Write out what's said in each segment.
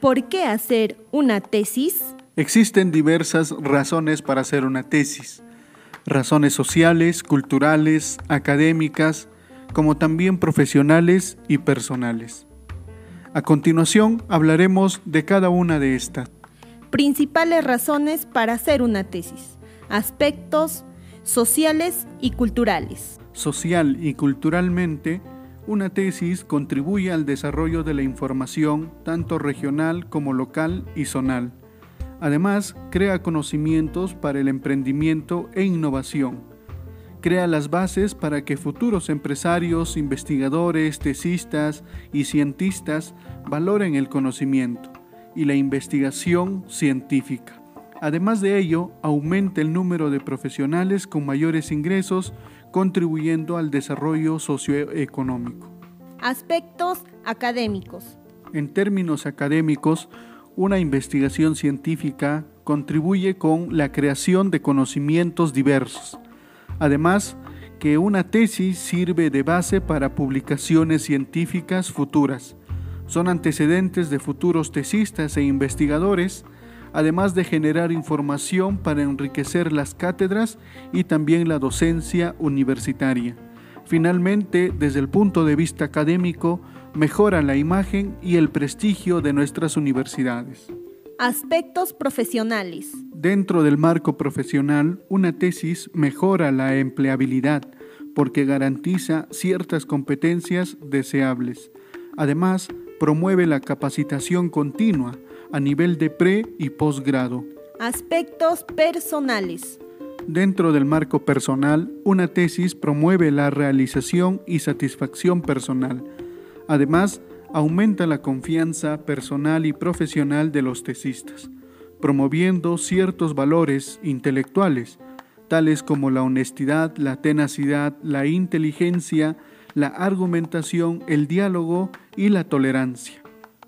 ¿Por qué hacer una tesis? Existen diversas razones para hacer una tesis. Razones sociales, culturales, académicas, como también profesionales y personales. A continuación hablaremos de cada una de estas. Principales razones para hacer una tesis. Aspectos sociales y culturales. Social y culturalmente, una tesis contribuye al desarrollo de la información tanto regional como local y zonal. Además, crea conocimientos para el emprendimiento e innovación. Crea las bases para que futuros empresarios, investigadores, tesistas y cientistas valoren el conocimiento y la investigación científica. Además de ello, aumenta el número de profesionales con mayores ingresos contribuyendo al desarrollo socioeconómico. Aspectos académicos. En términos académicos, una investigación científica contribuye con la creación de conocimientos diversos. Además, que una tesis sirve de base para publicaciones científicas futuras. Son antecedentes de futuros tesistas e investigadores además de generar información para enriquecer las cátedras y también la docencia universitaria. Finalmente, desde el punto de vista académico, mejora la imagen y el prestigio de nuestras universidades. Aspectos profesionales. Dentro del marco profesional, una tesis mejora la empleabilidad porque garantiza ciertas competencias deseables. Además, promueve la capacitación continua, a nivel de pre y posgrado. Aspectos personales. Dentro del marco personal, una tesis promueve la realización y satisfacción personal. Además, aumenta la confianza personal y profesional de los tesistas, promoviendo ciertos valores intelectuales, tales como la honestidad, la tenacidad, la inteligencia, la argumentación, el diálogo y la tolerancia.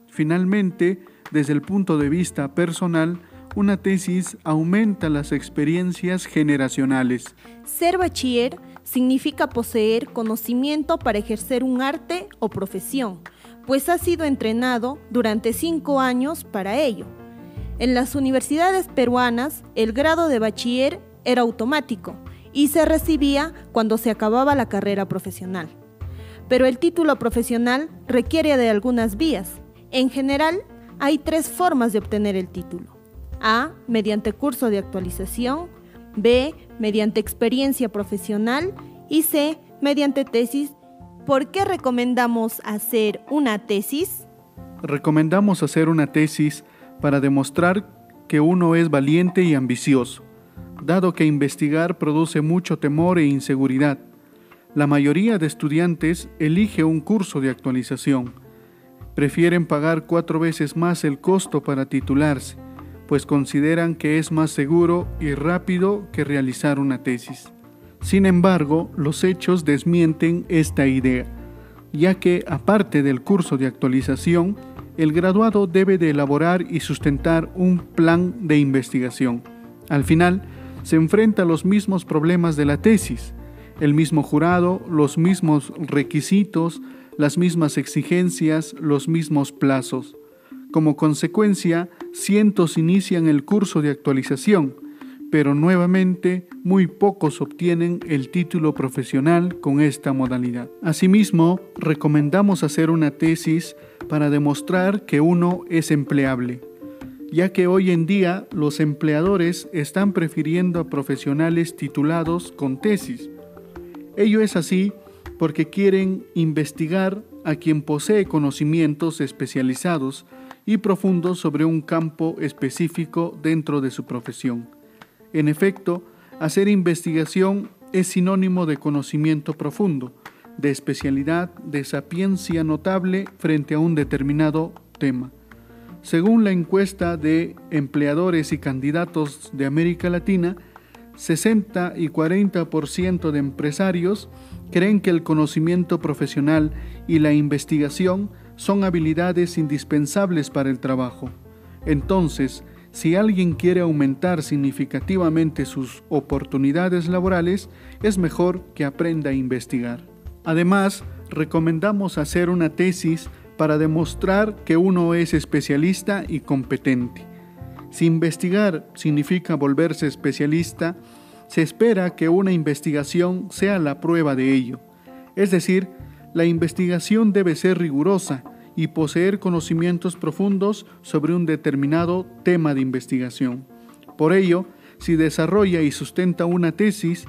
Finalmente, desde el punto de vista personal, una tesis aumenta las experiencias generacionales. Ser bachiller significa poseer conocimiento para ejercer un arte o profesión, pues ha sido entrenado durante cinco años para ello. En las universidades peruanas, el grado de bachiller era automático y se recibía cuando se acababa la carrera profesional. Pero el título profesional requiere de algunas vías. En general, hay tres formas de obtener el título. A, mediante curso de actualización, B, mediante experiencia profesional y C, mediante tesis. ¿Por qué recomendamos hacer una tesis? Recomendamos hacer una tesis para demostrar que uno es valiente y ambicioso, dado que investigar produce mucho temor e inseguridad. La mayoría de estudiantes elige un curso de actualización prefieren pagar cuatro veces más el costo para titularse, pues consideran que es más seguro y rápido que realizar una tesis. Sin embargo, los hechos desmienten esta idea, ya que aparte del curso de actualización, el graduado debe de elaborar y sustentar un plan de investigación. Al final, se enfrenta a los mismos problemas de la tesis, el mismo jurado, los mismos requisitos, las mismas exigencias, los mismos plazos. Como consecuencia, cientos inician el curso de actualización, pero nuevamente muy pocos obtienen el título profesional con esta modalidad. Asimismo, recomendamos hacer una tesis para demostrar que uno es empleable, ya que hoy en día los empleadores están prefiriendo a profesionales titulados con tesis. Ello es así porque quieren investigar a quien posee conocimientos especializados y profundos sobre un campo específico dentro de su profesión. En efecto, hacer investigación es sinónimo de conocimiento profundo, de especialidad, de sapiencia notable frente a un determinado tema. Según la encuesta de empleadores y candidatos de América Latina, 60 y 40% de empresarios creen que el conocimiento profesional y la investigación son habilidades indispensables para el trabajo. Entonces, si alguien quiere aumentar significativamente sus oportunidades laborales, es mejor que aprenda a investigar. Además, recomendamos hacer una tesis para demostrar que uno es especialista y competente. Si investigar significa volverse especialista, se espera que una investigación sea la prueba de ello. Es decir, la investigación debe ser rigurosa y poseer conocimientos profundos sobre un determinado tema de investigación. Por ello, si desarrolla y sustenta una tesis,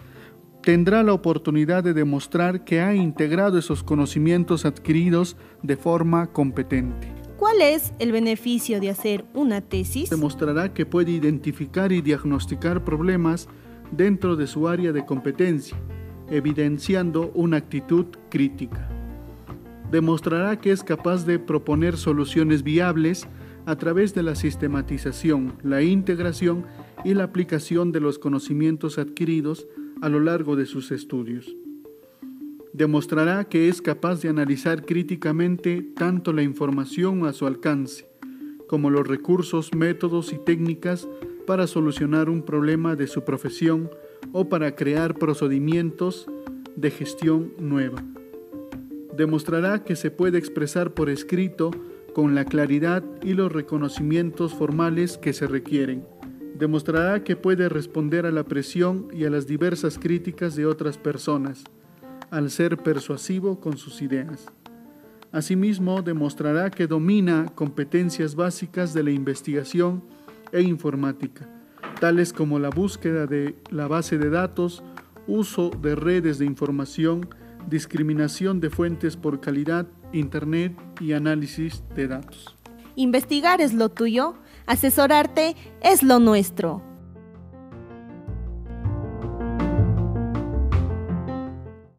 tendrá la oportunidad de demostrar que ha integrado esos conocimientos adquiridos de forma competente. ¿Cuál es el beneficio de hacer una tesis? Demostrará que puede identificar y diagnosticar problemas dentro de su área de competencia, evidenciando una actitud crítica. Demostrará que es capaz de proponer soluciones viables a través de la sistematización, la integración y la aplicación de los conocimientos adquiridos a lo largo de sus estudios. Demostrará que es capaz de analizar críticamente tanto la información a su alcance, como los recursos, métodos y técnicas para solucionar un problema de su profesión o para crear procedimientos de gestión nueva. Demostrará que se puede expresar por escrito con la claridad y los reconocimientos formales que se requieren. Demostrará que puede responder a la presión y a las diversas críticas de otras personas, al ser persuasivo con sus ideas. Asimismo, demostrará que domina competencias básicas de la investigación e informática, tales como la búsqueda de la base de datos, uso de redes de información, discriminación de fuentes por calidad, Internet y análisis de datos. Investigar es lo tuyo, asesorarte es lo nuestro.